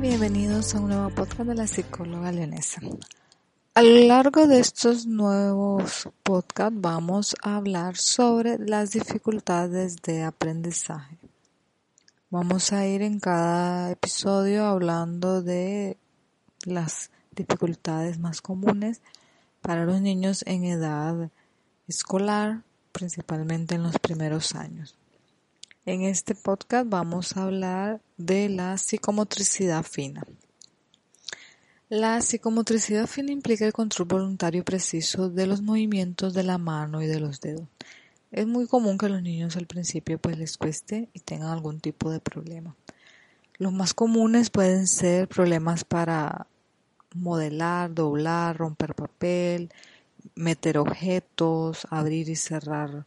Bienvenidos a un nuevo podcast de la psicóloga leonesa. A lo largo de estos nuevos podcasts vamos a hablar sobre las dificultades de aprendizaje. Vamos a ir en cada episodio hablando de las dificultades más comunes para los niños en edad escolar, principalmente en los primeros años. En este podcast vamos a hablar de la psicomotricidad fina. La psicomotricidad fina implica el control voluntario preciso de los movimientos de la mano y de los dedos. Es muy común que a los niños al principio pues les cueste y tengan algún tipo de problema. Los más comunes pueden ser problemas para modelar, doblar, romper papel, meter objetos, abrir y cerrar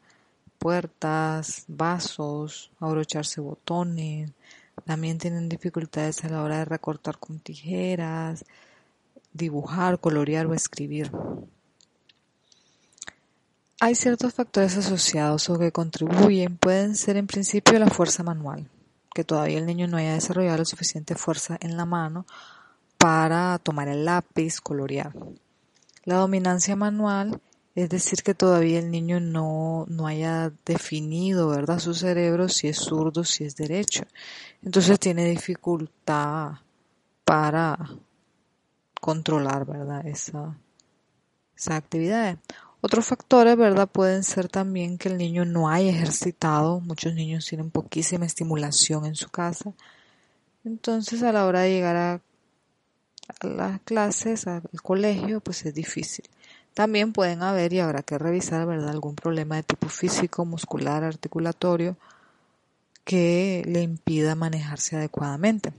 puertas, vasos, abrocharse botones. También tienen dificultades a la hora de recortar con tijeras, dibujar, colorear o escribir. Hay ciertos factores asociados o que contribuyen. Pueden ser en principio la fuerza manual, que todavía el niño no haya desarrollado la suficiente fuerza en la mano para tomar el lápiz, colorear. La dominancia manual es decir, que todavía el niño no, no haya definido, ¿verdad? Su cerebro si es zurdo, si es derecho. Entonces tiene dificultad para controlar, ¿verdad? Esa, esa actividad. Otros factores, ¿verdad? Pueden ser también que el niño no haya ejercitado. Muchos niños tienen poquísima estimulación en su casa. Entonces, a la hora de llegar a las clases, al colegio, pues es difícil. También pueden haber y habrá que revisar, ¿verdad?, algún problema de tipo físico, muscular, articulatorio que le impida manejarse adecuadamente.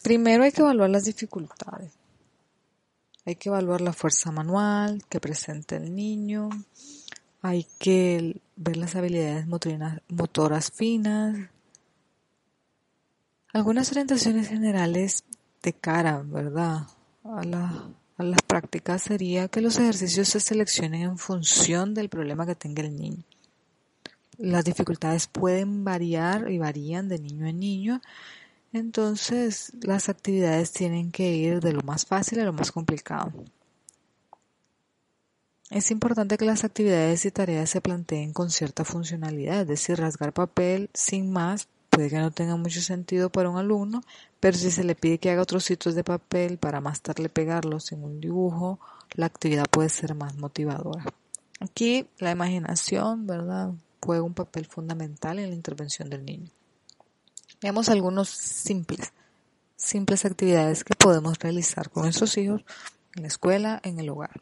Primero hay que evaluar las dificultades. Hay que evaluar la fuerza manual que presenta el niño. Hay que ver las habilidades motoras finas. Algunas orientaciones generales de cara, ¿verdad? A la las prácticas sería que los ejercicios se seleccionen en función del problema que tenga el niño. Las dificultades pueden variar y varían de niño en niño, entonces las actividades tienen que ir de lo más fácil a lo más complicado. Es importante que las actividades y tareas se planteen con cierta funcionalidad, es decir, rasgar papel sin más puede que no tenga mucho sentido para un alumno, pero si se le pide que haga otros sitios de papel para más tarde pegarlos en un dibujo, la actividad puede ser más motivadora. Aquí la imaginación, ¿verdad?, juega un papel fundamental en la intervención del niño. Veamos algunos simples, simples actividades que podemos realizar con nuestros hijos en la escuela, en el hogar.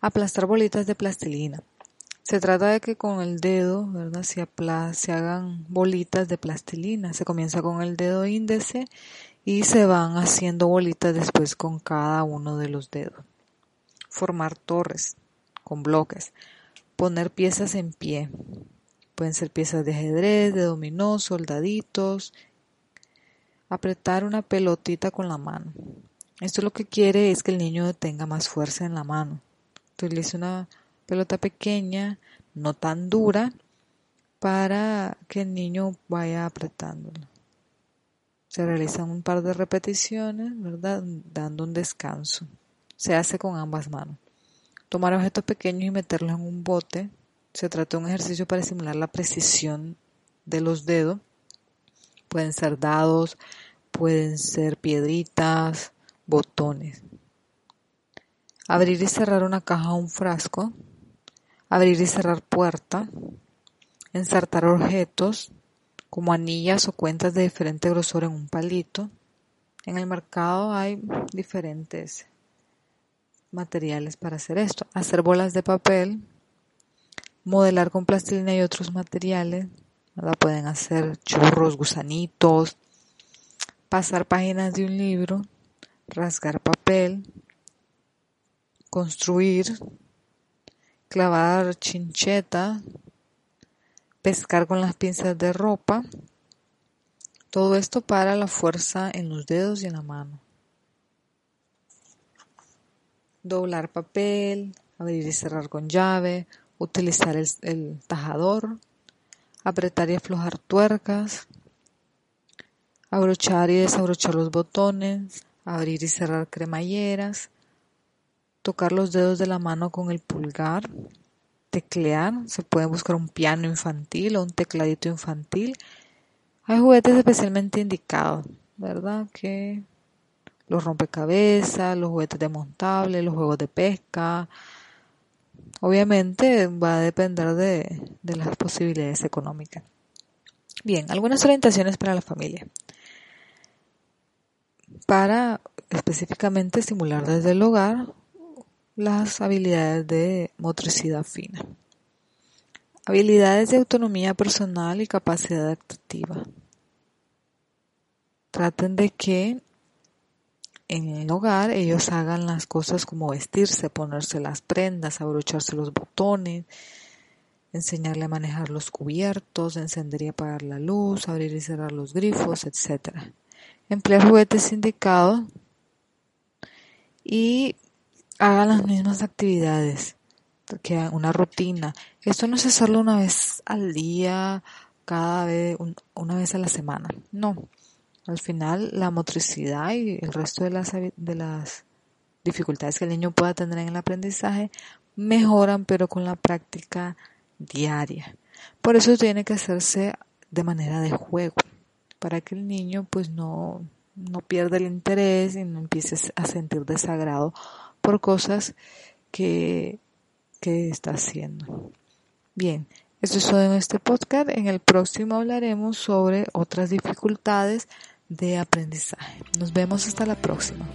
Aplastar bolitas de plastilina. Se trata de que con el dedo, ¿verdad? Se, se hagan bolitas de plastilina. Se comienza con el dedo índice y se van haciendo bolitas después con cada uno de los dedos. Formar torres con bloques. Poner piezas en pie. Pueden ser piezas de ajedrez, de dominó, soldaditos. Apretar una pelotita con la mano. Esto lo que quiere es que el niño tenga más fuerza en la mano. Utilice una pelota pequeña, no tan dura, para que el niño vaya apretándola. Se realizan un par de repeticiones, ¿verdad? Dando un descanso. Se hace con ambas manos. Tomar objetos pequeños y meterlos en un bote. Se trata de un ejercicio para estimular la precisión de los dedos. Pueden ser dados, pueden ser piedritas, botones. Abrir y cerrar una caja o un frasco abrir y cerrar puerta, ensartar objetos, como anillas o cuentas de diferente grosor en un palito. En el mercado hay diferentes materiales para hacer esto. Hacer bolas de papel, modelar con plastilina y otros materiales. Pueden hacer churros, gusanitos, pasar páginas de un libro, rasgar papel, construir, clavar chincheta, pescar con las pinzas de ropa. Todo esto para la fuerza en los dedos y en la mano. Doblar papel, abrir y cerrar con llave, utilizar el, tajador, apretar y aflojar tuercas, abrochar y desabrochar los botones, abrir y cerrar cremalleras, tocar los dedos de la mano con el pulgar, teclear, se puede buscar un piano infantil o un tecladito infantil. Hay juguetes especialmente indicados, ¿verdad? Que los rompecabezas, los juguetes desmontables, los juegos de pesca. Obviamente va a depender de, de las posibilidades económicas. Bien, algunas orientaciones para la familia. Para específicamente estimular desde el hogar las habilidades de motricidad fina. Habilidades de autonomía personal y capacidad adaptativa. Traten de que en el hogar ellos hagan las cosas como vestirse, ponerse las prendas, abrocharse los botones, enseñarle a manejar los cubiertos, encender y apagar la luz, abrir y cerrar los grifos, etc. Emplear juguetes indicados y hagan las mismas actividades, que una rutina. Esto no es hacerlo una vez al día, cada vez, una vez a la semana. No. Al final, la motricidad y el resto de las, de las dificultades que el niño pueda tener en el aprendizaje mejoran, pero con la práctica diaria. Por eso tiene que hacerse de manera de juego, para que el niño pues no, no pierda el interés y no empiece a sentir desagrado por cosas que, que está haciendo. Bien, eso es todo en este podcast. En el próximo hablaremos sobre otras dificultades de aprendizaje. Nos vemos hasta la próxima.